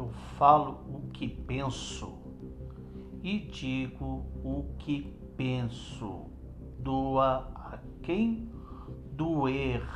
eu falo o que penso e digo o que penso. Doa a quem doer.